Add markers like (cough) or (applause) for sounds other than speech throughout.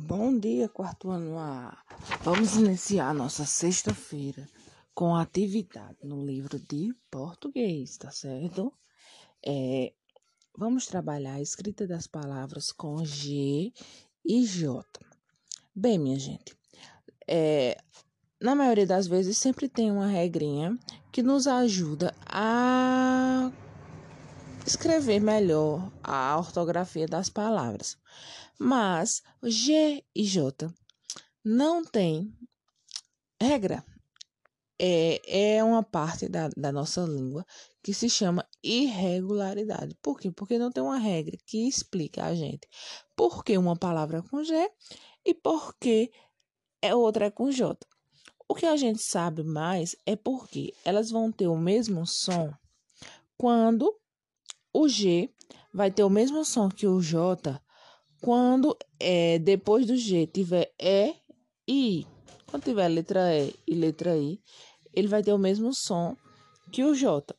Bom dia, quarto ano A. Vamos iniciar nossa sexta-feira com a atividade no livro de português, tá certo? É, vamos trabalhar a escrita das palavras com G e J. Bem, minha gente, é, na maioria das vezes sempre tem uma regrinha que nos ajuda a escrever melhor a ortografia das palavras. Mas G e J não tem regra. É, é uma parte da, da nossa língua que se chama irregularidade. Por quê? Porque não tem uma regra que explica a gente por que uma palavra é com G e por que é outra é com J. O que a gente sabe mais é porque elas vão ter o mesmo som quando o G vai ter o mesmo som que o J quando é, depois do G tiver E e I. Quando tiver letra E e letra I, ele vai ter o mesmo som que o J.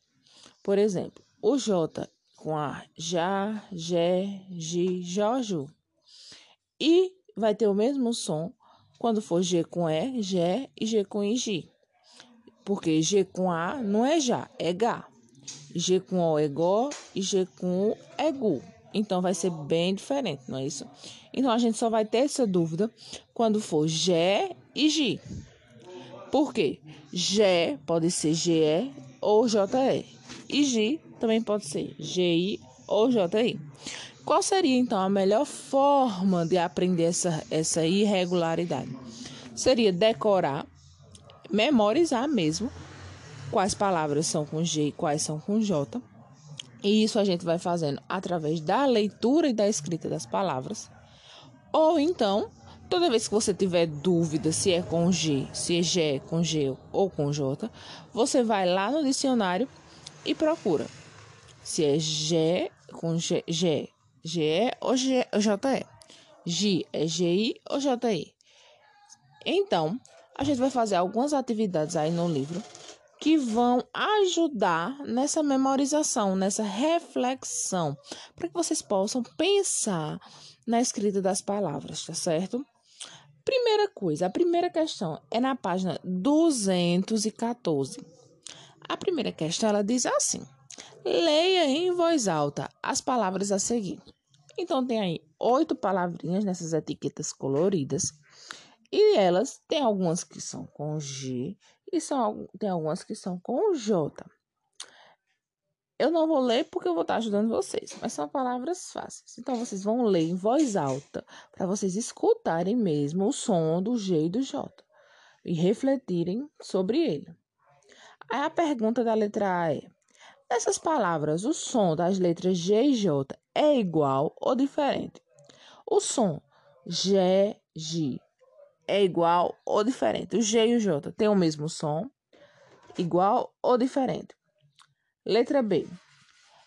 Por exemplo, o J com a já, Gé, Gi, Jojo. E vai ter o mesmo som quando for G com E, Gé e G com I, Gi. Porque G com A não é já, é Gá. G com O é Gó e G com U é Gu. Então vai ser bem diferente, não é isso? Então a gente só vai ter essa dúvida quando for G e G. Por quê? G pode ser GE ou JE. E G também pode ser GI ou JI. Qual seria então a melhor forma de aprender essa, essa irregularidade? Seria decorar, memorizar mesmo quais palavras são com G e quais são com J e isso a gente vai fazendo através da leitura e da escrita das palavras. Ou então, toda vez que você tiver dúvida se é com G, se é G com G ou com J, você vai lá no dicionário e procura se é G com G, G, G ou G, JE. G é GI ou JI. Então, a gente vai fazer algumas atividades aí no livro que vão ajudar nessa memorização, nessa reflexão, para que vocês possam pensar na escrita das palavras, tá certo? Primeira coisa, a primeira questão é na página 214. A primeira questão ela diz assim: leia em voz alta as palavras a seguir. Então tem aí oito palavrinhas nessas etiquetas coloridas e elas têm algumas que são com G e são, tem algumas que são com J. Eu não vou ler porque eu vou estar ajudando vocês, mas são palavras fáceis. Então vocês vão ler em voz alta para vocês escutarem mesmo o som do G e do J e refletirem sobre ele. Aí a pergunta da letra A é: Nessas palavras, o som das letras G e J é igual ou diferente? O som G, G é igual ou diferente. O G e o J têm o mesmo som, igual ou diferente. Letra B.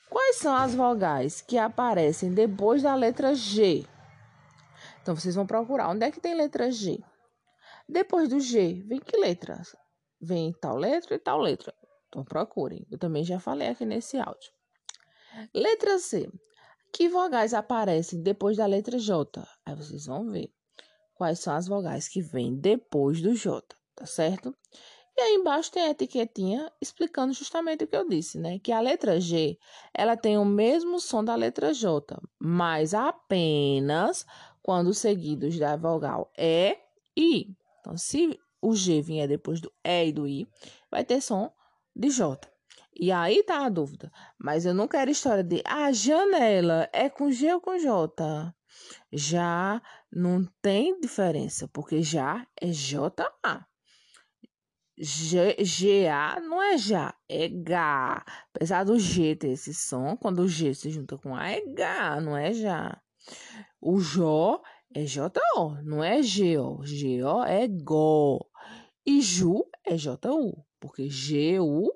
Quais são as vogais que aparecem depois da letra G? Então vocês vão procurar onde é que tem letra G. Depois do G, vem que letras? Vem tal letra e tal letra. Então procurem. Eu também já falei aqui nesse áudio. Letra C. Que vogais aparecem depois da letra J? Aí vocês vão ver quais são as vogais que vêm depois do J, tá certo? E aí embaixo tem a etiquetinha explicando justamente o que eu disse, né? Que a letra G, ela tem o mesmo som da letra J, mas apenas quando seguidos da vogal E e I. Então, se o G vier depois do E e do I, vai ter som de J. E aí tá a dúvida. Mas eu não quero história de a ah, janela é com G ou com J. Já não tem diferença, porque já é JA. G, GA não é já, é GA. Apesar do G ter esse som, quando o G se junta com A, é GA, não é já. O Jó é JO, não é GO. GO é GO. E Ju é JU, porque GU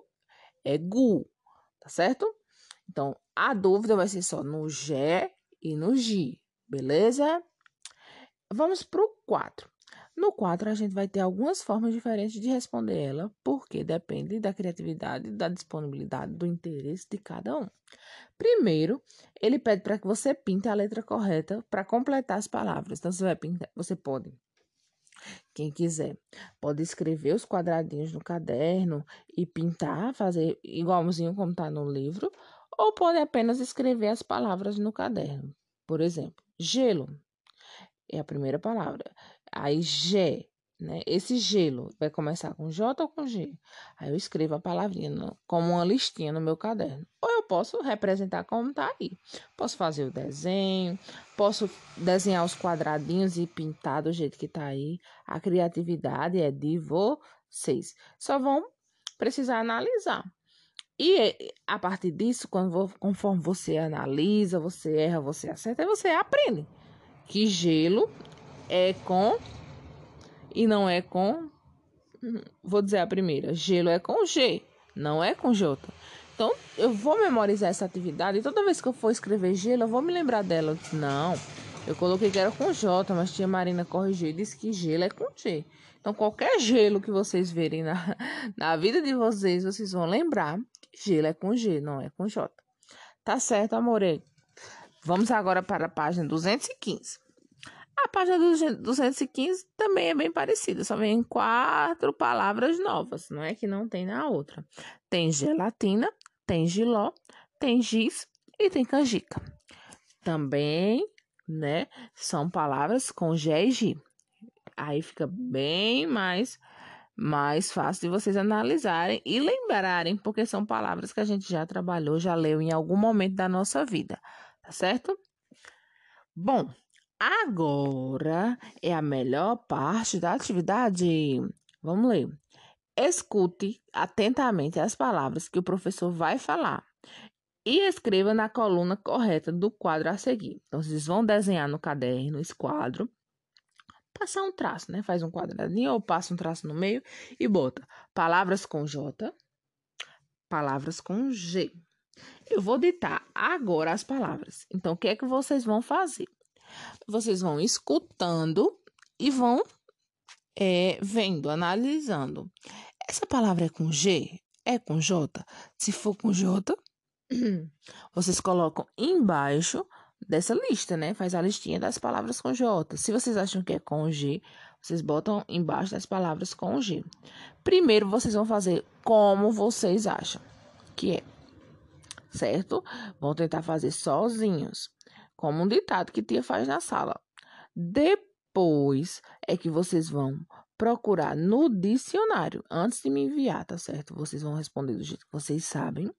é GU, tá certo? Então, a dúvida vai ser só no G e no G. Beleza? Vamos para o 4. No 4, a gente vai ter algumas formas diferentes de responder ela, porque depende da criatividade, da disponibilidade, do interesse de cada um. Primeiro, ele pede para que você pinte a letra correta para completar as palavras. Então, você vai pintar, você pode quem quiser pode escrever os quadradinhos no caderno e pintar, fazer igualzinho como está no livro, ou pode apenas escrever as palavras no caderno. Por exemplo, gelo é a primeira palavra. Aí G, né? Esse gelo vai começar com J ou com G? Aí eu escrevo a palavrinha no, como uma listinha no meu caderno. Ou eu posso representar como tá aí. Posso fazer o desenho, posso desenhar os quadradinhos e pintar do jeito que tá aí. A criatividade é de vocês. Só vão precisar analisar. E a partir disso, quando conforme você analisa, você erra, você acerta, você aprende que gelo é com e não é com. Vou dizer a primeira: gelo é com G, não é com J. Então, eu vou memorizar essa atividade e toda vez que eu for escrever gelo, eu vou me lembrar dela. Eu disse, não, eu coloquei que era com J, mas tia Marina corrigiu e disse que gelo é com G. Então, qualquer gelo que vocês verem na, (laughs) na vida de vocês, vocês vão lembrar que gelo é com G, não é com J. Tá certo, amore? Vamos agora para a página 215. A página 215 também é bem parecida, só vem quatro palavras novas, não é que não tem na outra. Tem gelatina, tem giló, tem giz e tem canjica. Também, né, são palavras com G e. Aí fica bem mais mais fácil de vocês analisarem e lembrarem, porque são palavras que a gente já trabalhou, já leu em algum momento da nossa vida, tá certo? Bom, Agora é a melhor parte da atividade. Vamos ler. Escute atentamente as palavras que o professor vai falar e escreva na coluna correta do quadro a seguir. Então, vocês vão desenhar no caderno esse quadro, passar um traço, né? Faz um quadradinho ou passa um traço no meio e bota palavras com J, palavras com G. Eu vou ditar agora as palavras. Então, o que é que vocês vão fazer? Vocês vão escutando e vão é, vendo, analisando. Essa palavra é com G? É com J? Se for com J, (clears throat) vocês colocam embaixo dessa lista, né? Faz a listinha das palavras com J. Se vocês acham que é com G, vocês botam embaixo das palavras com G. Primeiro, vocês vão fazer como vocês acham que é, certo? Vão tentar fazer sozinhos como um ditado que tia faz na sala. Depois é que vocês vão procurar no dicionário antes de me enviar, tá certo? Vocês vão responder do jeito que vocês sabem.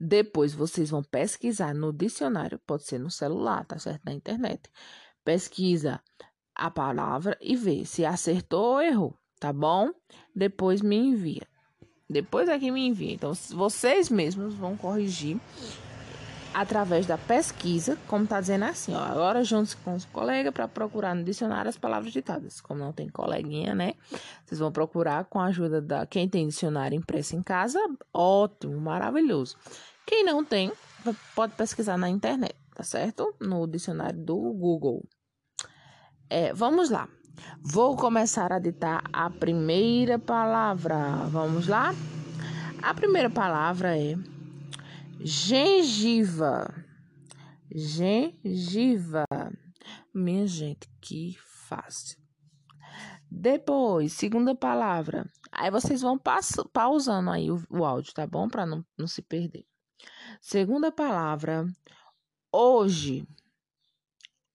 Depois vocês vão pesquisar no dicionário, pode ser no celular, tá certo? Na internet. Pesquisa a palavra e vê se acertou ou errou, tá bom? Depois me envia. Depois é que me envia. Então, vocês mesmos vão corrigir através da pesquisa, como está dizendo assim, ó, agora juntos com os colegas para procurar no dicionário as palavras ditadas. Como não tem coleguinha, né? Vocês vão procurar com a ajuda da quem tem dicionário impresso em casa, ótimo, maravilhoso. Quem não tem, pode pesquisar na internet, tá certo? No dicionário do Google. É, vamos lá. Vou começar a ditar a primeira palavra. Vamos lá? A primeira palavra é Gengiva. Gengiva. Minha gente, que fácil. Depois, segunda palavra. Aí vocês vão pausando aí o, o áudio, tá bom? Para não, não se perder. Segunda palavra. Hoje.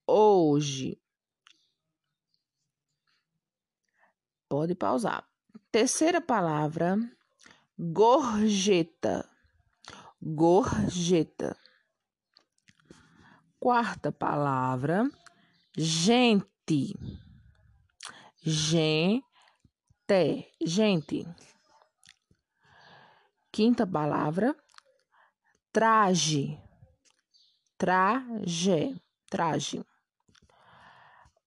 Hoje. Pode pausar. Terceira palavra. Gorjeta gorjeta. Quarta palavra, gente. Gente, gente. Quinta palavra, traje. Traje, traje.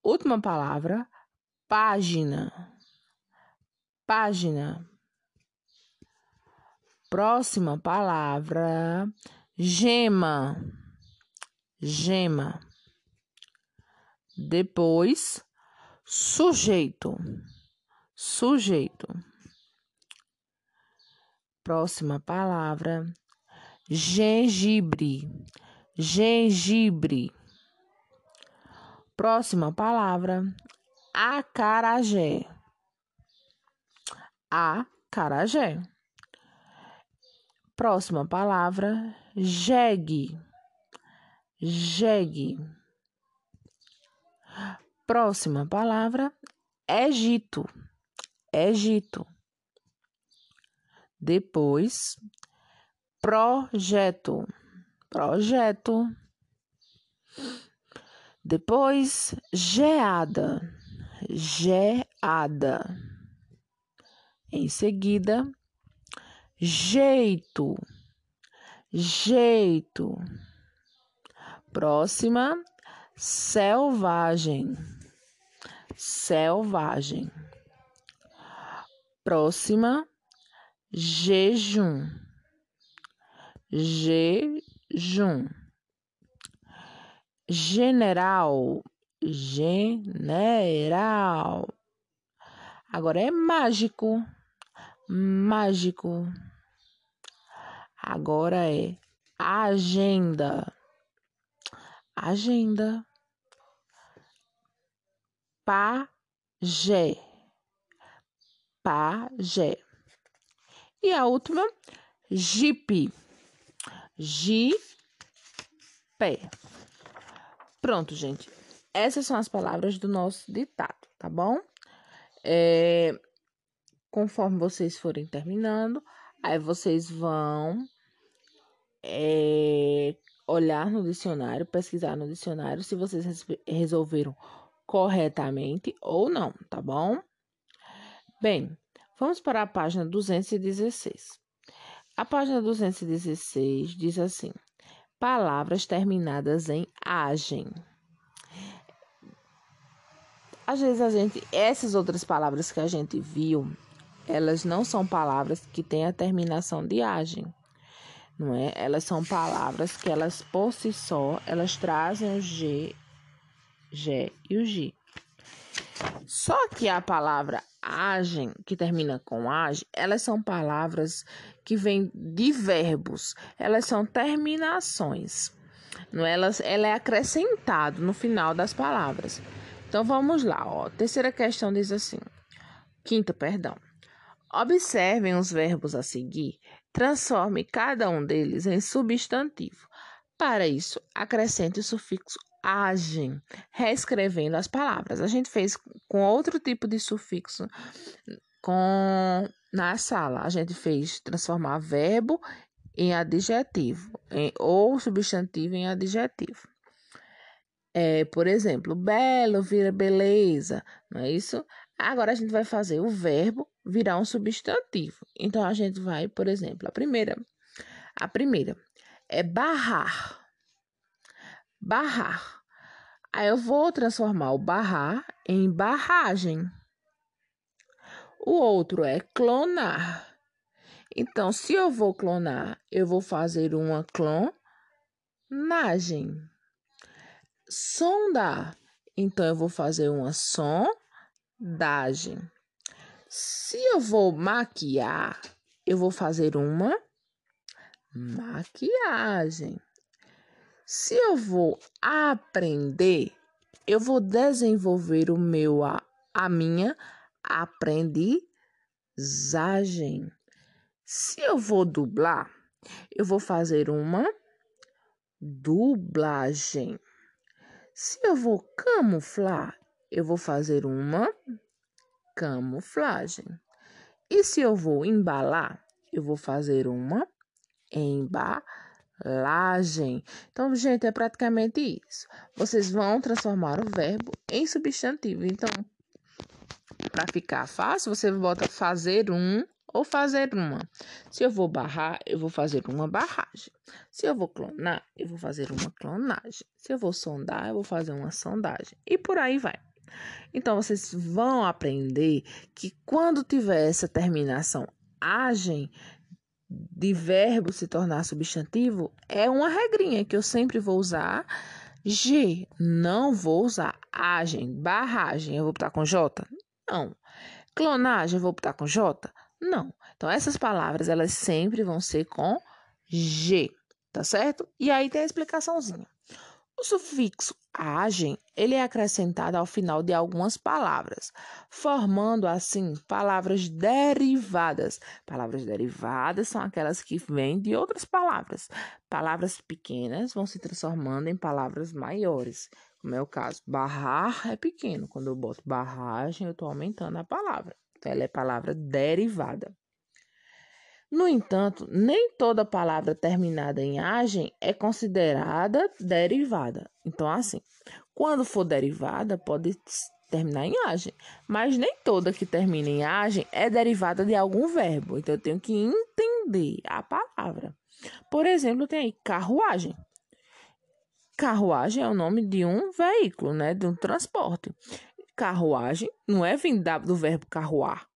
Última palavra, página. Página. Próxima palavra, gema. Gema. Depois, Sujeito. Sujeito. Próxima palavra. Gengibre. Gengibre. Próxima palavra. Acarajé. Acarajé. Próxima palavra. Jegue. Jegue. Próxima palavra. Egito. Egito. Depois, projeto. Projeto. Depois, geada. Geada. Em seguida, jeito. Jeito. Próxima, selvagem. Selvagem. Próxima, jejum. Jejum. General. General. Agora é mágico. Mágico. Agora é agenda. Agenda. Pajé. Pajé. E a última, jipe. Jipé. Pronto, gente. Essas são as palavras do nosso ditado, tá bom? É, conforme vocês forem terminando, aí vocês vão é, olhar no dicionário, pesquisar no dicionário se vocês resolveram corretamente ou não, tá bom? Bem, Vamos para a página 216. A página 216 diz assim: palavras terminadas em agem. Às vezes a gente, essas outras palavras que a gente viu, elas não são palavras que têm a terminação de agem, não é? Elas são palavras que elas por si só, elas trazem o G, G e o G. Só que a palavra agem, que termina com age, elas são palavras que vêm de verbos, elas são terminações. Não é? elas, ela é acrescentado no final das palavras. Então vamos lá, ó. Terceira questão diz assim: quinta, perdão. Observem os verbos a seguir, transforme cada um deles em substantivo. Para isso, acrescente o sufixo agem, reescrevendo as palavras. A gente fez com outro tipo de sufixo com na sala. A gente fez transformar verbo em adjetivo, em, ou substantivo em adjetivo. É, por exemplo, belo vira beleza, não é isso? Agora a gente vai fazer o verbo virar um substantivo. Então a gente vai, por exemplo, a primeira, a primeira é barrar. Barrar. Aí eu vou transformar o barrar em barragem. O outro é clonar. Então, se eu vou clonar, eu vou fazer uma clonagem. Sondar. Então, eu vou fazer uma sondagem. Se eu vou maquiar, eu vou fazer uma maquiagem. Se eu vou aprender, eu vou desenvolver o meu a, a minha aprendizagem. Se eu vou dublar, eu vou fazer uma dublagem. Se eu vou camuflar, eu vou fazer uma camuflagem. E se eu vou embalar, eu vou fazer uma embalagem Lagem. Então, gente, é praticamente isso. Vocês vão transformar o verbo em substantivo. Então, para ficar fácil, você bota fazer um ou fazer uma. Se eu vou barrar, eu vou fazer uma barragem. Se eu vou clonar, eu vou fazer uma clonagem. Se eu vou sondar, eu vou fazer uma sondagem. E por aí vai. Então, vocês vão aprender que quando tiver essa terminação agem, de verbo se tornar substantivo é uma regrinha que eu sempre vou usar G, não vou usar agem, barragem, eu vou botar com J? Não. Clonagem, eu vou botar com J? Não. Então, essas palavras, elas sempre vão ser com G, tá certo? E aí tem a explicaçãozinha. O sufixo agem, ele é acrescentado ao final de algumas palavras, formando assim palavras derivadas. Palavras derivadas são aquelas que vêm de outras palavras. Palavras pequenas vão se transformando em palavras maiores, como é o caso. Barrar é pequeno. Quando eu boto barragem, eu estou aumentando a palavra. Então, ela é palavra derivada. No entanto, nem toda palavra terminada em agem é considerada derivada. Então, assim, quando for derivada, pode terminar em agem, mas nem toda que termina em agem é derivada de algum verbo. Então, eu tenho que entender a palavra. Por exemplo, tem aí carruagem. Carruagem é o nome de um veículo, né, de um transporte. Carruagem não é vindo do verbo carruar.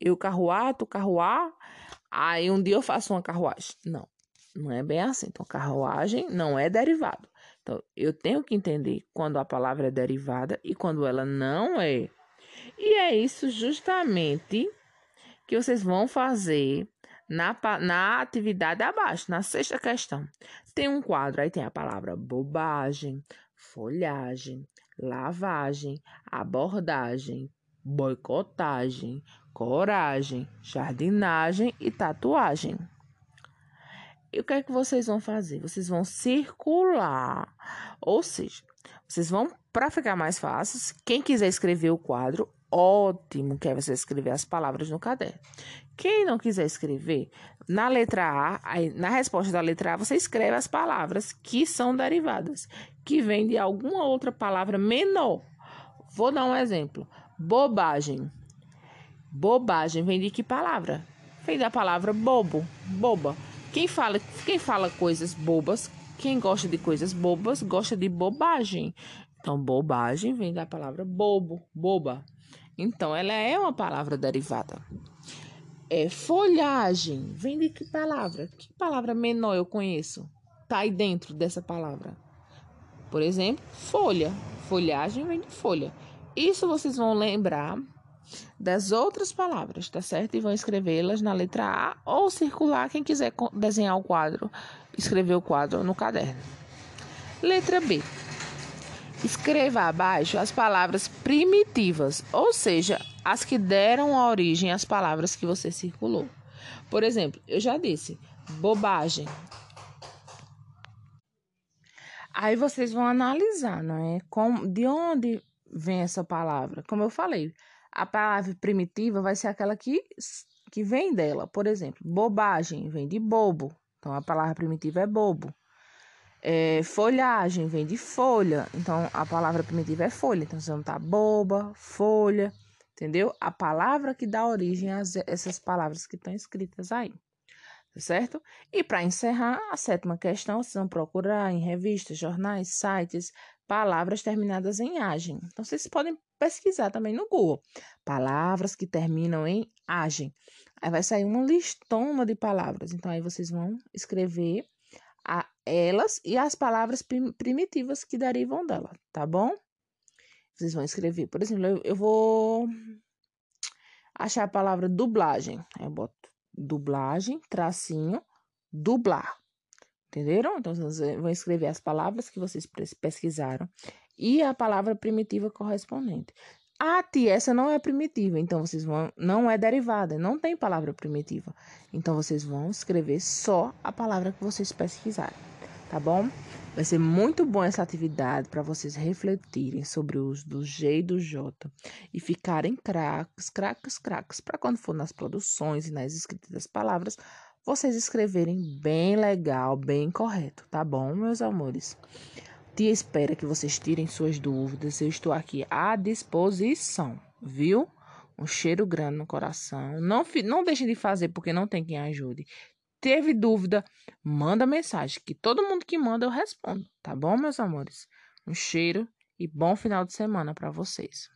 Eu carruar, tu carruar, Aí um dia eu faço uma carruagem. Não, não é bem assim. Então, carruagem não é derivado. Então, eu tenho que entender quando a palavra é derivada e quando ela não é. E é isso justamente que vocês vão fazer na, na atividade abaixo, na sexta questão. Tem um quadro, aí tem a palavra bobagem, folhagem, lavagem, abordagem, boicotagem, coragem, jardinagem e tatuagem. E o que é que vocês vão fazer? Vocês vão circular. Ou seja, vocês vão, para ficar mais fácil, quem quiser escrever o quadro, ótimo, que é você escrever as palavras no caderno. Quem não quiser escrever, na letra A, aí, na resposta da letra A, você escreve as palavras que são derivadas, que vêm de alguma outra palavra menor. Vou dar um exemplo. Bobagem. Bobagem vem de que palavra? Vem da palavra bobo, boba. Quem fala, quem fala coisas bobas, quem gosta de coisas bobas, gosta de bobagem. Então, bobagem vem da palavra bobo, boba. Então, ela é uma palavra derivada. É folhagem. Vem de que palavra? Que palavra menor eu conheço? Tá aí dentro dessa palavra. Por exemplo, folha. Folhagem vem de folha. Isso vocês vão lembrar das outras palavras, tá certo? E vão escrevê-las na letra A ou circular quem quiser desenhar o quadro, escrever o quadro no caderno. Letra B. Escreva abaixo as palavras primitivas, ou seja, as que deram origem às palavras que você circulou. Por exemplo, eu já disse bobagem. Aí vocês vão analisar, não é? De onde vem essa palavra? Como eu falei, a palavra primitiva vai ser aquela que, que vem dela. Por exemplo, bobagem vem de bobo. Então, a palavra primitiva é bobo. É, folhagem vem de folha. Então, a palavra primitiva é folha. Então, você não tá boba, folha. Entendeu? A palavra que dá origem a essas palavras que estão escritas aí. Tá certo? E para encerrar, a sétima questão, vocês vão procurar em revistas, jornais, sites, palavras terminadas em agem. Então, vocês podem pesquisar também no Google. Palavras que terminam em agem. Aí vai sair uma listona de palavras. Então, aí vocês vão escrever a, elas e as palavras primitivas que derivam dela, tá bom? Vocês vão escrever. Por exemplo, eu, eu vou achar a palavra dublagem. Eu boto dublagem, tracinho, dublar. Entenderam? Então, vocês vão escrever as palavras que vocês pesquisaram e a palavra primitiva correspondente. A tia, essa não é primitiva, então vocês vão. Não é derivada, não tem palavra primitiva. Então vocês vão escrever só a palavra que vocês pesquisarem, tá bom? Vai ser muito bom essa atividade para vocês refletirem sobre o uso do G e do J e ficarem craques, craques, craques, para quando for nas produções e nas escritas das palavras, vocês escreverem bem legal, bem correto, tá bom, meus amores? Tia espera que vocês tirem suas dúvidas. Eu estou aqui à disposição, viu? Um cheiro grande no coração. Não, não deixem de fazer porque não tem quem ajude. Teve dúvida? Manda mensagem, que todo mundo que manda eu respondo, tá bom, meus amores? Um cheiro e bom final de semana para vocês.